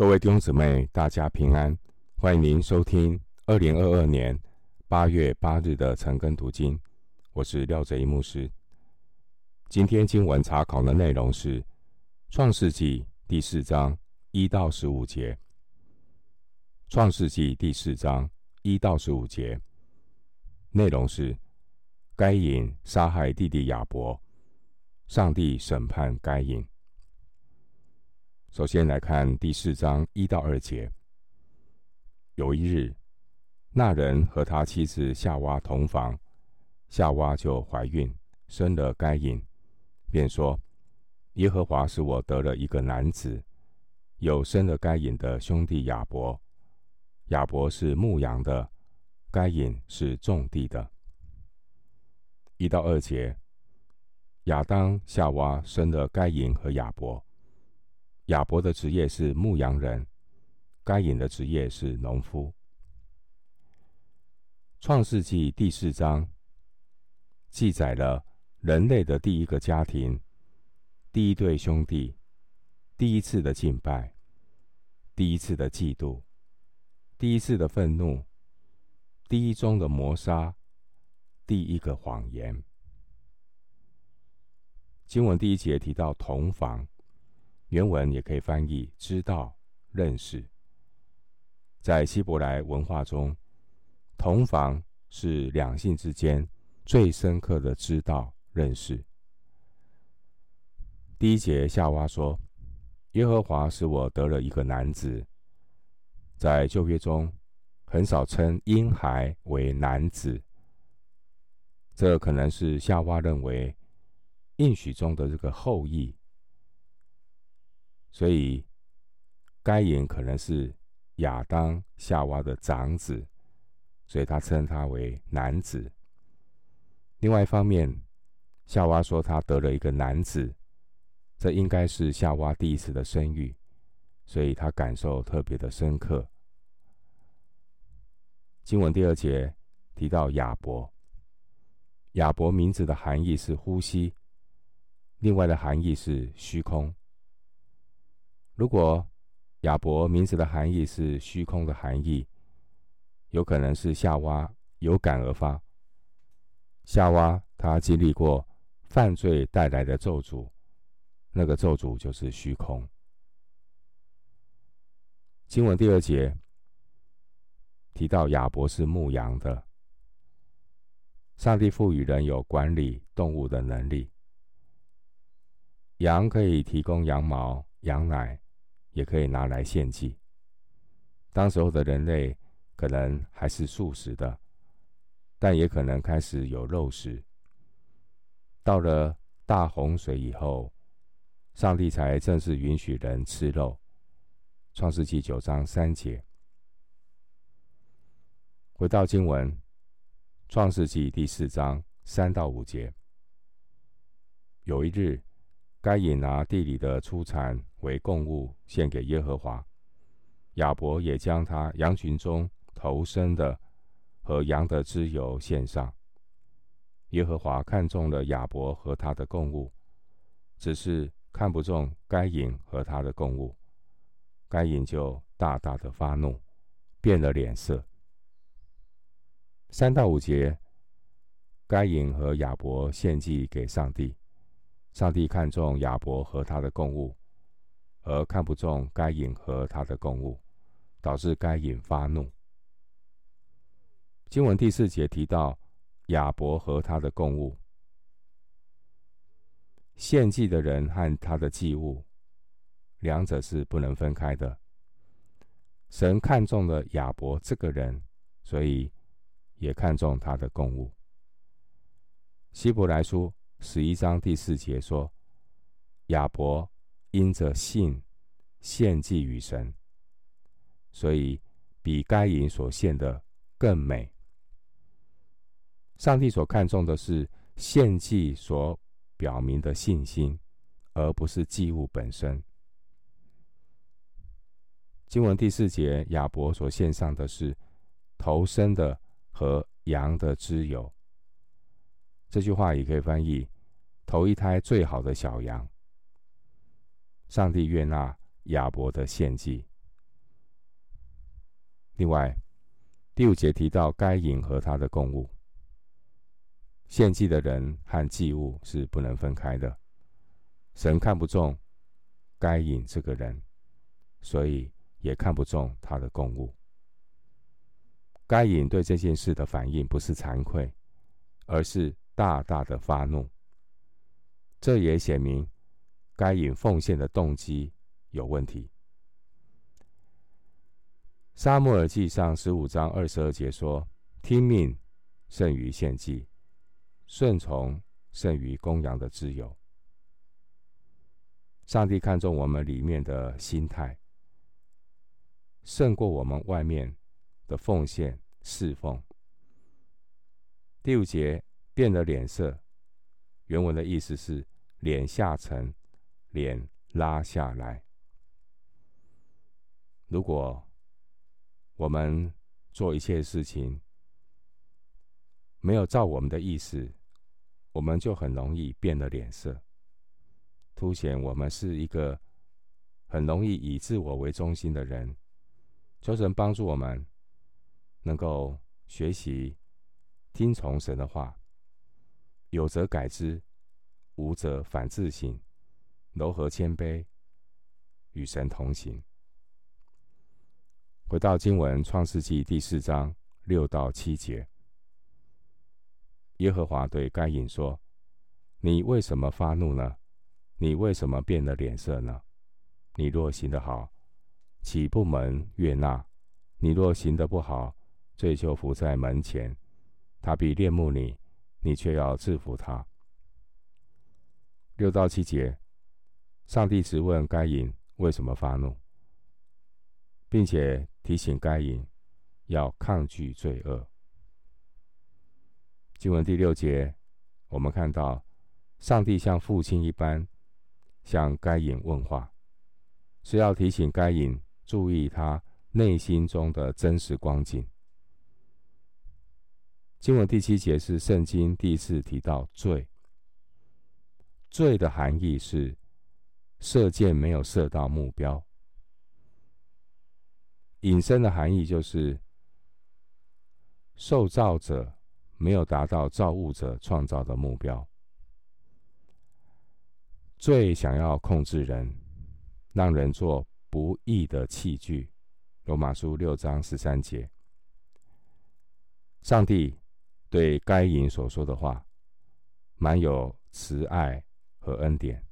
各位弟兄姊妹，大家平安！欢迎您收听二零二二年八月八日的晨更读经。我是廖哲一牧师。今天经文查考的内容是《创世纪》第四章一到十五节。《创世纪》第四章一到十五节内容是该隐杀害弟弟亚伯，上帝审判该隐。首先来看第四章一到二节。有一日，那人和他妻子夏娃同房，夏娃就怀孕，生了该隐，便说：“耶和华使我得了一个男子。”又生了该隐的兄弟亚伯。亚伯是牧羊的，该隐是种地的。一到二节，亚当、夏娃生了该隐和亚伯。亚伯的职业是牧羊人，该隐的职业是农夫。创世纪第四章记载了人类的第一个家庭、第一对兄弟、第一次的敬拜、第一次的嫉妒、第一次的愤怒、第一宗的谋杀、第一个谎言。经文第一节提到同房。原文也可以翻译“知道、认识”。在希伯来文化中，同房是两性之间最深刻的知道、认识。第一节，夏娃说：“耶和华使我得了一个男子。”在旧约中，很少称婴孩为男子。这可能是夏娃认为应许中的这个后裔。所以，该隐可能是亚当、夏娃的长子，所以他称他为男子。另外一方面，夏娃说他得了一个男子，这应该是夏娃第一次的生育，所以他感受特别的深刻。经文第二节提到亚伯，亚伯名字的含义是呼吸，另外的含义是虚空。如果亚伯名字的含义是虚空的含义，有可能是夏娃有感而发。夏娃她经历过犯罪带来的咒诅，那个咒诅就是虚空。经文第二节提到亚伯是牧羊的，上帝赋予人有管理动物的能力，羊可以提供羊毛、羊奶。也可以拿来献祭。当时候的人类可能还是素食的，但也可能开始有肉食。到了大洪水以后，上帝才正式允许人吃肉。创世纪九章三节。回到经文，创世纪第四章三到五节。有一日。该隐拿地里的出产为供物献给耶和华，亚伯也将他羊群中头生的和羊的脂油献上。耶和华看中了亚伯和他的供物，只是看不中该隐和他的供物。该隐就大大的发怒，变了脸色。三到五节，该隐和亚伯献祭给上帝。上帝看重亚伯和他的供物，而看不中该隐和他的供物，导致该隐发怒。经文第四节提到亚伯和他的供物，献祭的人和他的祭物，两者是不能分开的。神看中了亚伯这个人，所以也看重他的供物。希伯来书。十一章第四节说：“亚伯因着信献祭与神，所以比该隐所献的更美。上帝所看重的是献祭所表明的信心，而不是祭物本身。”经文第四节，亚伯所献上的是头生的和羊的脂油。这句话也可以翻译“头一胎最好的小羊”。上帝悦纳亚伯的献祭，另外，第五节提到该隐和他的供物，献祭的人和祭物是不能分开的。神看不中该隐这个人，所以也看不中他的供物。该隐对这件事的反应不是惭愧，而是大大的发怒。这也显明该隐奉献的动机有问题。撒母耳记上十五章二十二节说：“听命胜于献祭，顺从胜于公羊的自由。”上帝看重我们里面的心态，胜过我们外面的奉献侍奉。第五节变了脸色，原文的意思是脸下沉，脸拉下来。如果我们做一切事情没有照我们的意思，我们就很容易变了脸色，凸显我们是一个很容易以自我为中心的人。求神帮助我们，能够学习听从神的话，有则改之，无则反自省，柔和谦卑，与神同行。回到经文，《创世纪》第四章六到七节，耶和华对该隐说：“你为什么发怒呢？你为什么变了脸色呢？你若行得好，岂不蒙悦纳？你若行得不好，罪就伏在门前，他必恋慕你，你却要制服他。”六到七节，上帝质问该隐为什么发怒。并且提醒该隐要抗拒罪恶。经文第六节，我们看到上帝像父亲一般向该隐问话，是要提醒该隐注意他内心中的真实光景。经文第七节是圣经第一次提到罪，罪的含义是射箭没有射到目标。引申的含义就是，受造者没有达到造物者创造的目标。罪想要控制人，让人做不义的器具。罗马书六章十三节，上帝对该隐所说的话，满有慈爱和恩典。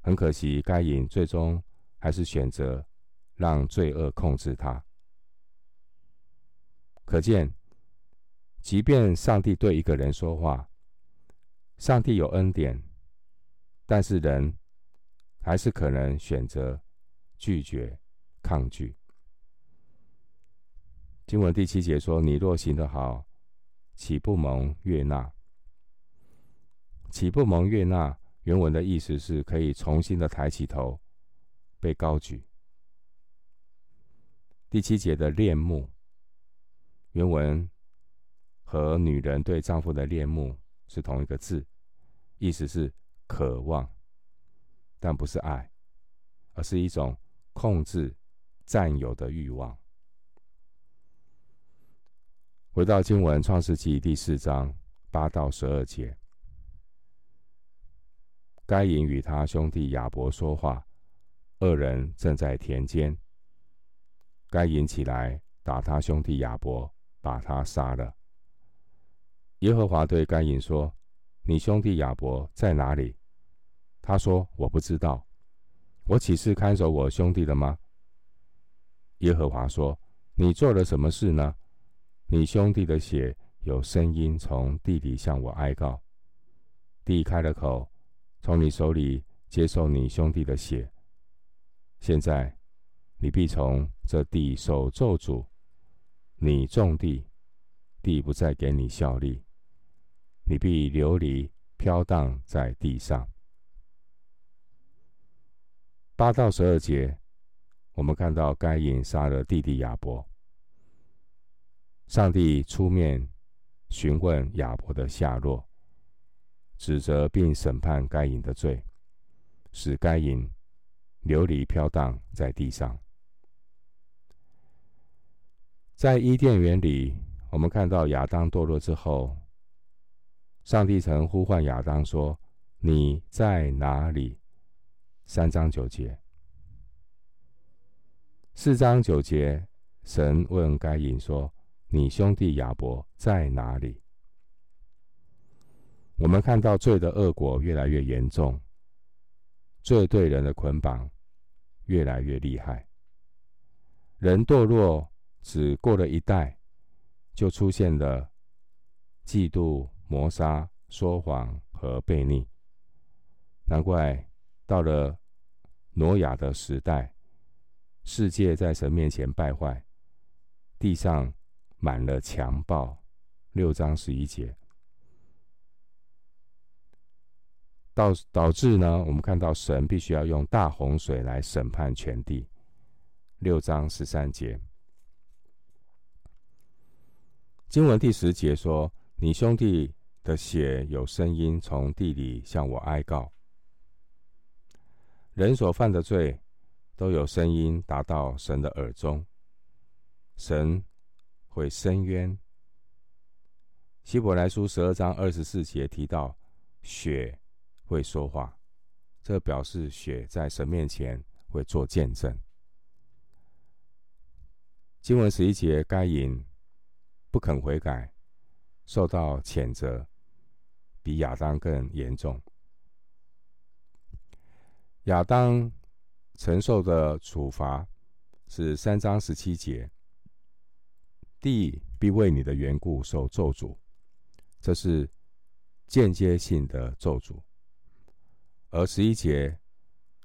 很可惜，该隐最终还是选择。让罪恶控制他。可见，即便上帝对一个人说话，上帝有恩典，但是人还是可能选择拒绝、抗拒。经文第七节说：“你若行得好，岂不蒙悦纳？岂不蒙悦纳？”原文的意思是可以重新的抬起头，被高举。第七节的恋慕，原文和女人对丈夫的恋慕是同一个字，意思是渴望，但不是爱，而是一种控制、占有的欲望。回到经文《创世记》第四章八到十二节，该隐与他兄弟亚伯说话，二人正在田间。该隐起来打他兄弟亚伯，把他杀了。耶和华对该隐说：“你兄弟亚伯在哪里？”他说：“我不知道。我岂是看守我兄弟的吗？”耶和华说：“你做了什么事呢？你兄弟的血有声音从地里向我哀告，地开了口，从你手里接受你兄弟的血。现在。”你必从这地受咒诅，你种地，地不再给你效力；你必流离飘荡在地上。八到十二节，我们看到该隐杀了弟弟亚伯，上帝出面询问亚伯的下落，指责并审判该隐的罪，使该隐流离飘荡在地上。在伊甸园里，我们看到亚当堕落之后，上帝曾呼唤亚当说：“你在哪里？”三章九节，四章九节，神问该隐说：“你兄弟亚伯在哪里？”我们看到罪的恶果越来越严重，罪对人的捆绑越来越厉害。人堕落只过了一代，就出现了嫉妒、谋杀、说谎和悖逆。难怪到了挪亚的时代，世界在神面前败坏，地上满了强暴。六章十一节。导导致呢，我们看到神必须要用大洪水来审判全地。六章十三节，经文第十节说：“你兄弟的血有声音从地里向我哀告。”人所犯的罪都有声音达到神的耳中，神会伸冤。希伯来书十二章二十四节提到血。会说话，这表示血在神面前会做见证。经文十一节，该隐不肯悔改，受到谴责，比亚当更严重。亚当承受的处罚是三章十七节，地必为你的缘故受咒诅，这是间接性的咒诅。而十一节，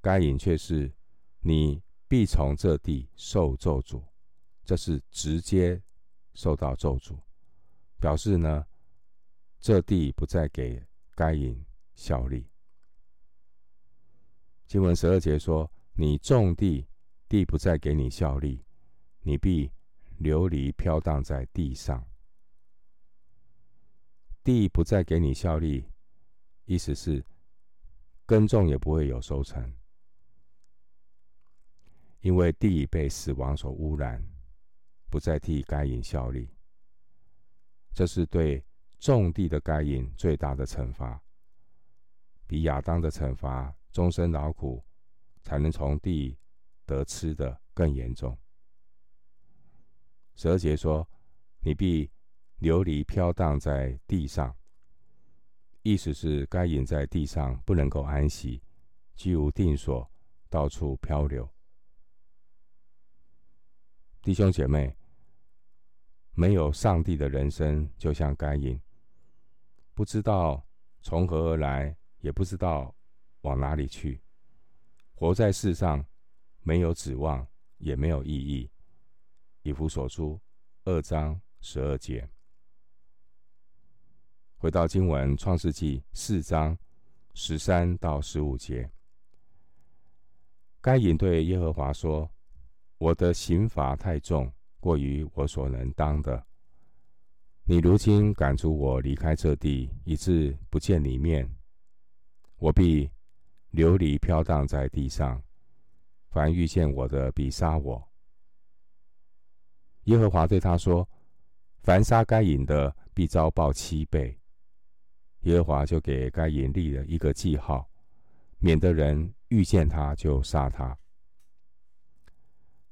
该隐却是你必从这地受咒诅，这是直接受到咒诅，表示呢，这地不再给该隐效力。经文十二节说：你种地，地不再给你效力，你必琉璃飘荡在地上。地不再给你效力，意思是。耕种也不会有收成，因为地被死亡所污染，不再替该隐效力。这是对种地的该隐最大的惩罚，比亚当的惩罚终身劳苦才能从地得吃的更严重。十二节说：“你必流离飘荡在地上。”意思是该隐在地上不能够安息，居无定所，到处漂流。弟兄姐妹，没有上帝的人生就像该隐，不知道从何而来，也不知道往哪里去，活在世上没有指望，也没有意义。以弗所书二章十二节。回到经文，《创世记》四章十三到十五节，该隐对耶和华说：“我的刑罚太重，过于我所能当的。你如今赶逐我离开这地，以致不见你面，我必流离飘荡在地上。凡遇见我的，必杀我。”耶和华对他说：“凡杀该隐的，必遭报七倍。”耶和华就给该隐立了一个记号，免得人遇见他就杀他。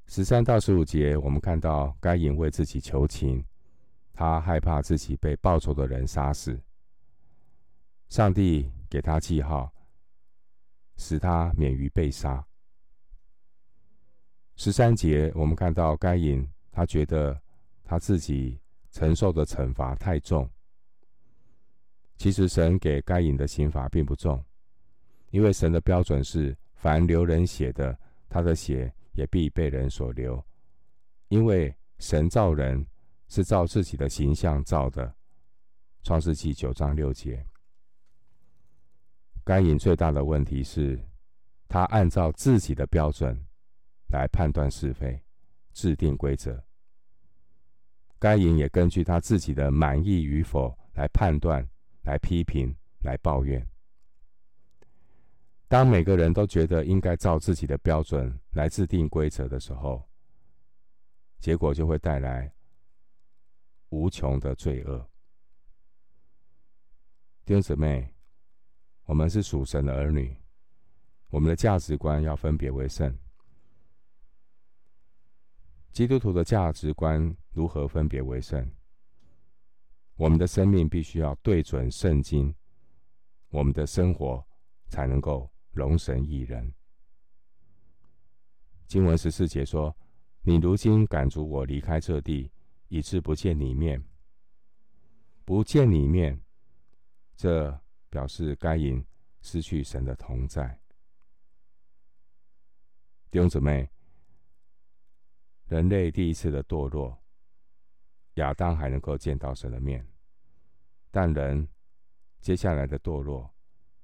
十三到十五节，我们看到该隐为自己求情，他害怕自己被报仇的人杀死。上帝给他记号，使他免于被杀。十三节，我们看到该隐，他觉得他自己承受的惩罚太重。其实神给该隐的刑罚并不重，因为神的标准是：凡流人血的，他的血也必被人所流。因为神造人是照自己的形象造的，《创世记》九章六节。该隐最大的问题是，他按照自己的标准来判断是非，制定规则。该隐也根据他自己的满意与否来判断。来批评，来抱怨。当每个人都觉得应该照自己的标准来制定规则的时候，结果就会带来无穷的罪恶。弟兄姊妹，我们是属神的儿女，我们的价值观要分别为圣。基督徒的价值观如何分别为圣？我们的生命必须要对准圣经，我们的生活才能够容神益人。经文十四节说：“你如今赶逐我离开这地，以致不见你面。不见你面，这表示该隐失去神的同在。”弟兄姊妹。人类第一次的堕落，亚当还能够见到神的面，但人接下来的堕落，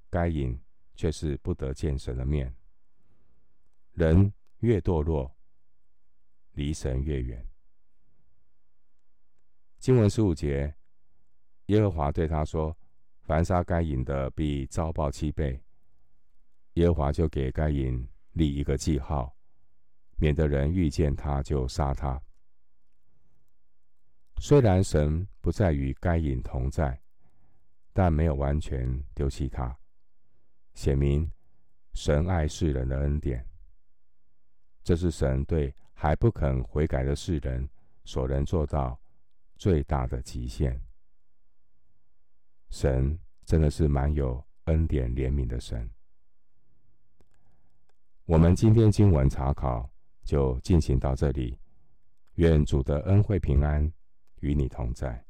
该隐却是不得见神的面。人越堕落，离神越远。经文十五节，耶和华对他说：“凡杀该隐的，必遭报七倍。”耶和华就给该隐立一个记号。免得人遇见他就杀他。虽然神不再与该隐同在，但没有完全丢弃他，显明神爱世人的恩典。这是神对还不肯悔改的世人所能做到最大的极限。神真的是蛮有恩典怜悯的神。我们今天经文查考。就进行到这里，愿主的恩惠平安与你同在。